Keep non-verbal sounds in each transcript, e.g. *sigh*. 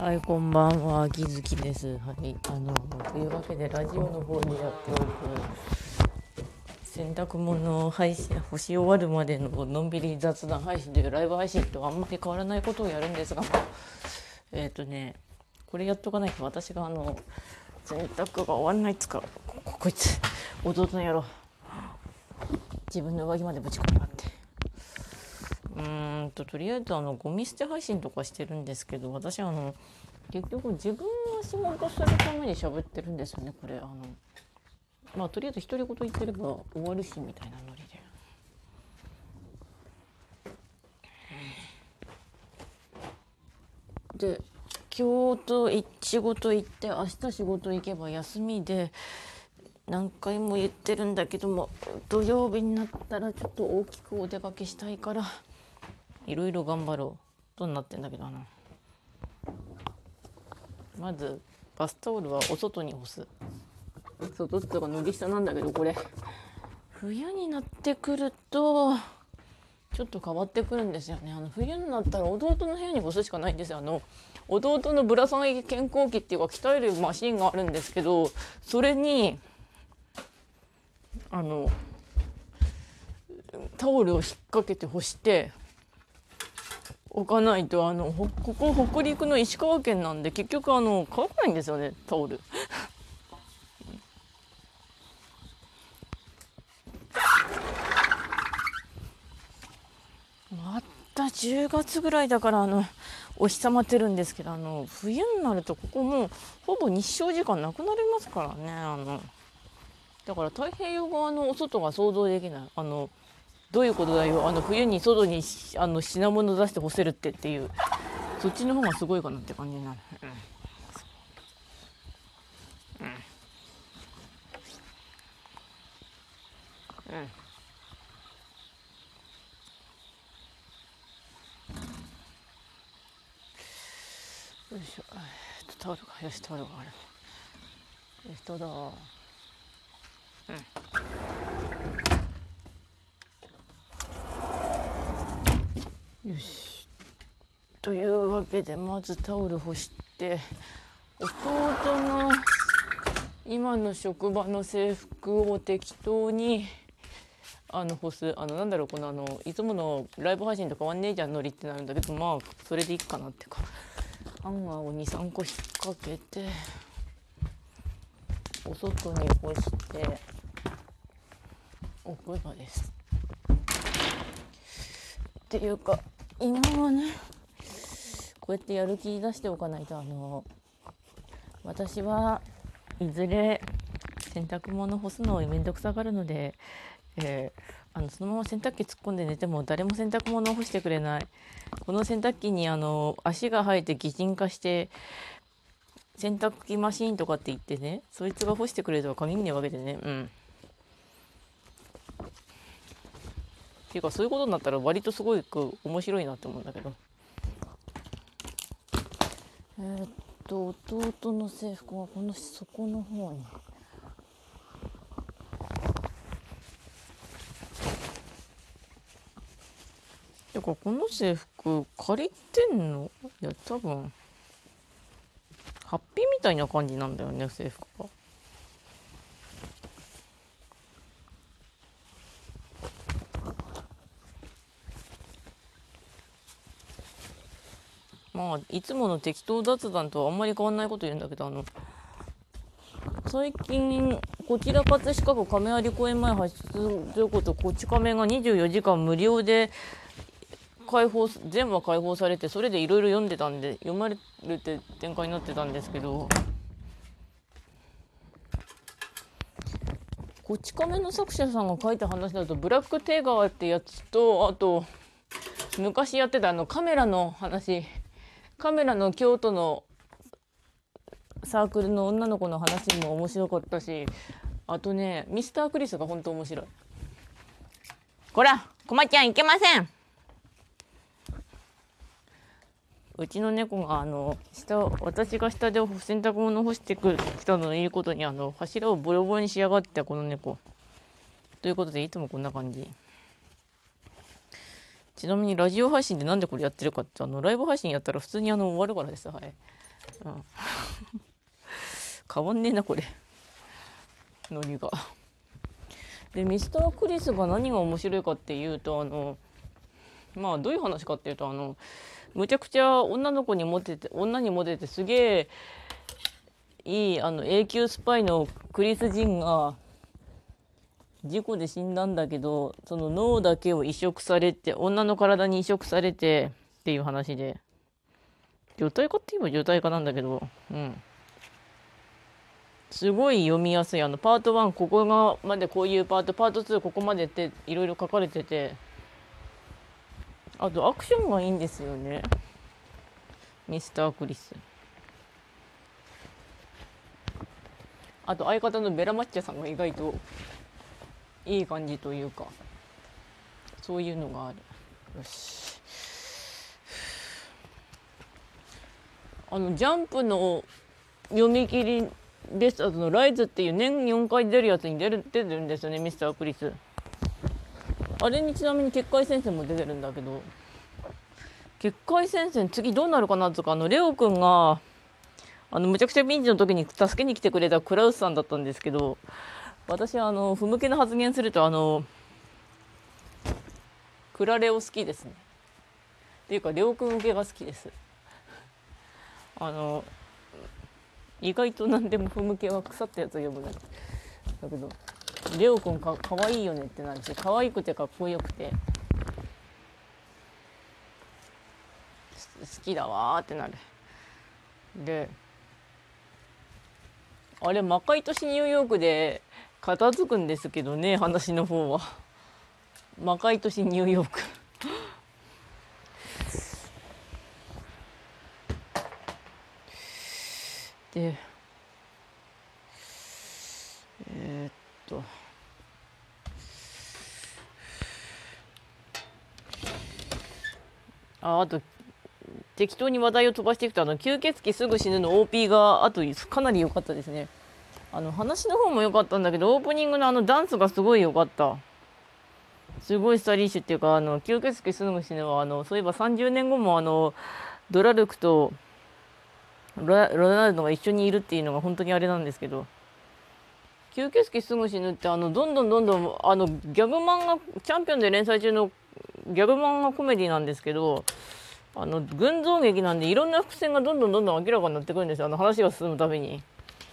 はい、こんばんは、きずきです。はい、あの、というわけで、ラジオの方でやっておる。洗濯物を配信、干し終わるまでののんびり雑談配信というライブ配信とあんまり変わらないことをやるんですが、*laughs* えっ、ー、とね、これやっとかないと私があの、洗濯が終わんないっつか、こ *laughs* こいつ、弟の野郎、自分の上着までぶち込みがって。うんととりあえずあのゴミ捨て配信とかしてるんですけど私あの結局自分が仕事するために喋ってるんですよねこれあのまあとりあえず独り言言ってれば終わるしみたいなノリで。で今日と仕事行って明日仕事行けば休みで何回も言ってるんだけども土曜日になったらちょっと大きくお出かけしたいからいろいろ頑張ろうとなってんだけどな。まずバスタオルはお外に干す。外っていうか脱ぎ下なんだけどこれ。冬になってくるとちょっと変わってくるんですよね。あの冬になったら弟の部屋に干すしかないんですよ。あの弟のぶら下げ健康器っていうか鍛えるマシンがあるんですけどそれにあのタオルを引っ掛けて干して置かないとあのここ北陸の石川県なんで結局あの乾かないんですよねタオル。また10月ぐらいだからあのお日様ってるんですけどあの冬になるとここもうほぼ日照時間なくなりますからねあの。だから太平洋側のお外が想像できない。あのどういうことだよ。あの冬に外にあの品物出して干せるってっていう。そっちの方がすごいかなって感じになる。うん。うん、うん。よいしょえっとタオルがよしタオルがあるえっとだうん。よし。というわけでまずタオル干して弟の今の職場の制服を適当にあの干す。あのなんだろうこのあのいつものライブ配信と変わんねえじゃんノリってなるんだけどまあそれでいいかなっていうか。ハンガーを23個引っ掛けてお外に干しておくばです。っていうか今はねこうやってやる気出しておかないとあの私はいずれ洗濯物干すの面倒くさがるので、えー、あのそのまま洗濯機突っ込んで寝ても誰も洗濯物を干してくれない。この洗濯機にあの足が生えて擬人化して洗濯機マシーンとかって言ってねそいつが干してくれるとは限んねえわけでねうん。ていうかそういうことになったら割とすごく面白いなって思うんだけどえー、っと弟の制服はこの底の方に。てかこの制服借りてんの？いや多分ハッピーみたいな感じなんだよね制服が。まあいつもの適当雑談とはあんまり変わんないこと言うんだけどあの最近こちら葛飾区亀有公園前発出場庫とこち亀が24時間無料で開放全話開放されてそれでいろいろ読んでたんで読まれるって展開になってたんですけどこち亀の作者さんが書いた話だとブラックテーガーってやつとあと昔やってたあのカメラの話。カメラの京都のサークルの女の子の話も面白かったしあとねミスタークリスが本当面白い。こらこまちゃんいけません。うちの猫があの下私が下で洗濯物干してくきたのを言うことにあの柱をボロボロにしやがってこの猫。ということでいつもこんな感じ。ちなみにラジオ配信でなんでこれやってるかってあのライブ配信やったら普通にあの終わるからです。はい。うん、*laughs* 変わんねえなこれ。*laughs* ノリが。でミスタークリスが何が面白いかっていうとあのまあどういう話かっていうとあのむちゃくちゃ女の子にモテて女にモテてすげえいいあの永久スパイのクリス・ジンが事故で死んだんだけどその脳だけを移植されて女の体に移植されてっていう話で。女体化って言えば女体化なんだけどうん。すごい読みやすい。あのパート1ここがまでこういうパートパート2ここまでっていろいろ書かれてて。あとアクションがいいんですよね。ミスタークリス。あと相方のベラマッチャさんが意外といい感じというかそういうのがある。よし。あのジャンプの読み切りベストのライズっていう年4回出るやつに出る出てるんですよねミスタークリス。あれにちなみに結界戦線も出てるんだけど結界戦線次どうなるかなとかあのレオくんがあのむちゃくちゃピンチの時に助けに来てくれたクラウスさんだったんですけど私はあの不向けな発言するとあのクラレオ好きですね。っていうかレオくん向けが好きです。あの意外と何でも不向けは腐ったやつを呼ぶだけどレオくんかかわいいよねってなるし可愛くてかっこよくて好きだわってなる。であれ魔界都市ニューヨークで片付くんですけどね話の方は。魔界都市ニューヨーク。でえー、っと。ああと適当に話題を飛ばしていくとあの吸血鬼すぐ死ぬの OP があとかなり良かったですね。あの話の方も良かったんだけどオープニングのあのダンスがすごい良かった。すごいスタイリッシュっていうかあの吸血鬼すぐ死ぬはあのそういえば30年後もあのドラルクとロナルドが一緒にいるっていうのが本当にあれなんですけど。吸血鬼すぐ死ぬってあのどんどんどんどんあのギャグ漫画チャンピオンで連載中のギャグ漫画コメディなんですけどあの群像劇なんでいろんな伏線がどんどんどんどん明らかになってくるんですよ。あの話が進むたびに。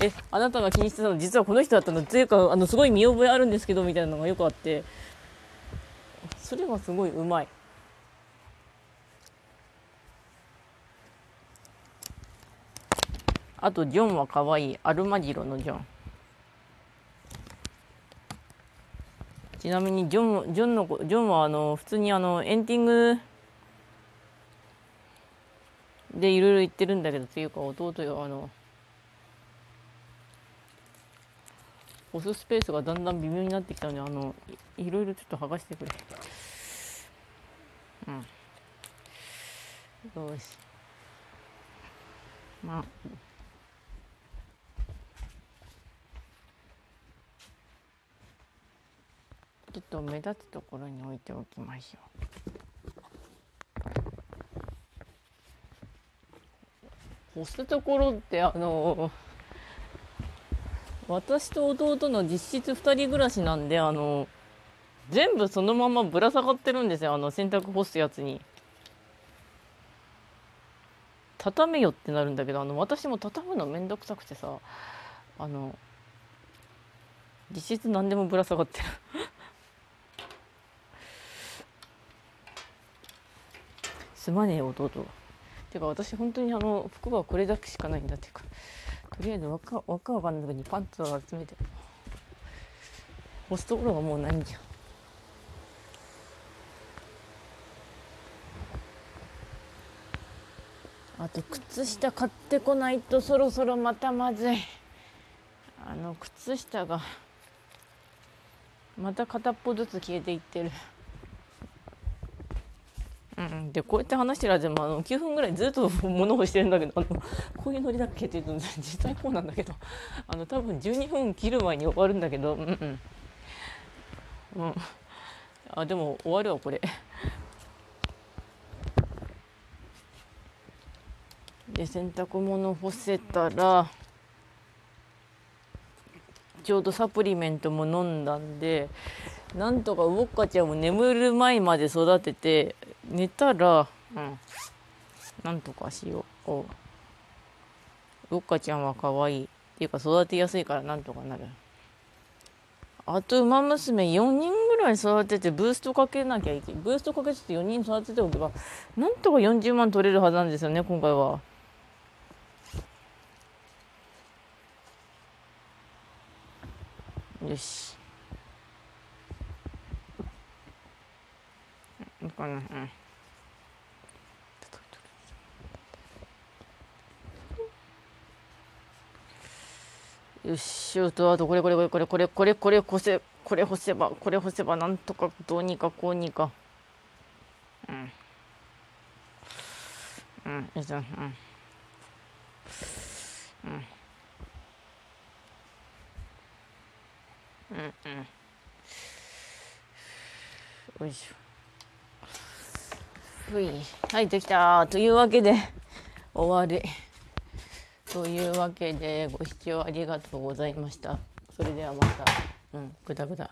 えあなたが気にしてたの実はこの人だったのっていうかあのすごい見覚えあるんですけどみたいなのがよくあって。それがすごいうまい。あとジョンは可愛い。アルマジロのジョン。ちなみにジョンジョンのジョンはあの普通にあのエンディングでいろいろ言ってるんだけどっていうか弟よあの押すスペースがだんだん微妙になってきたのであのいろいろちょっと剥がしてくれ。うん。よし。まあ。ちょっと目立つところに置いておきましょう。押すところってあの私と弟の実質2人暮らしなんであの全部そのままぶら下がってるんですよ。あの洗濯干すやつに。畳めよってなるんだけどあの私も畳むのめんどくさくてさあの実質何でもぶら下がってる。*laughs* すまねえ弟。てか私本当にあの服はこれだけしかないんだっていうか。とりあえず輪っか輪っかわかんない時にパンツを集めて干すところがもうないんじゃんあと靴下買ってこないとそろそろまたまずいあの靴下がまた片っぽずつ消えていってる。でこうやって話してる間もあの9分ぐらいずっと物をしてるんだけどあの *laughs* こういうノリだっけって言うと実際こうなんだけどあの多分12分切る前に終わるんだけどうんうん。うん。あでも終わるわこれ。で洗濯物干せたらちょうどサプリメントも飲んだんでなんとかウォッカちゃんを眠る前まで育てて寝たらうんなんとかしようおウッカちゃんは可愛いっていうか育てやすいからなんとかなるあと馬娘4人ぐらい育ててブーストかけなきゃいけないブーストかけて4人育てておけばなんとか40万取れるはずなんですよね今回は。よし。うんかなうん。よし、あとあとこれこれこれこれこれこれこれ干せこれ干せばこれ干せばなんとかどうにかこうにか。うん。うん、よいしょ、うん。うん。うんうんよいしょふい。はいできたというわけで *laughs* 終わり。というわけでご視聴ありがとうございました。それではまた。うんぐだぐだ。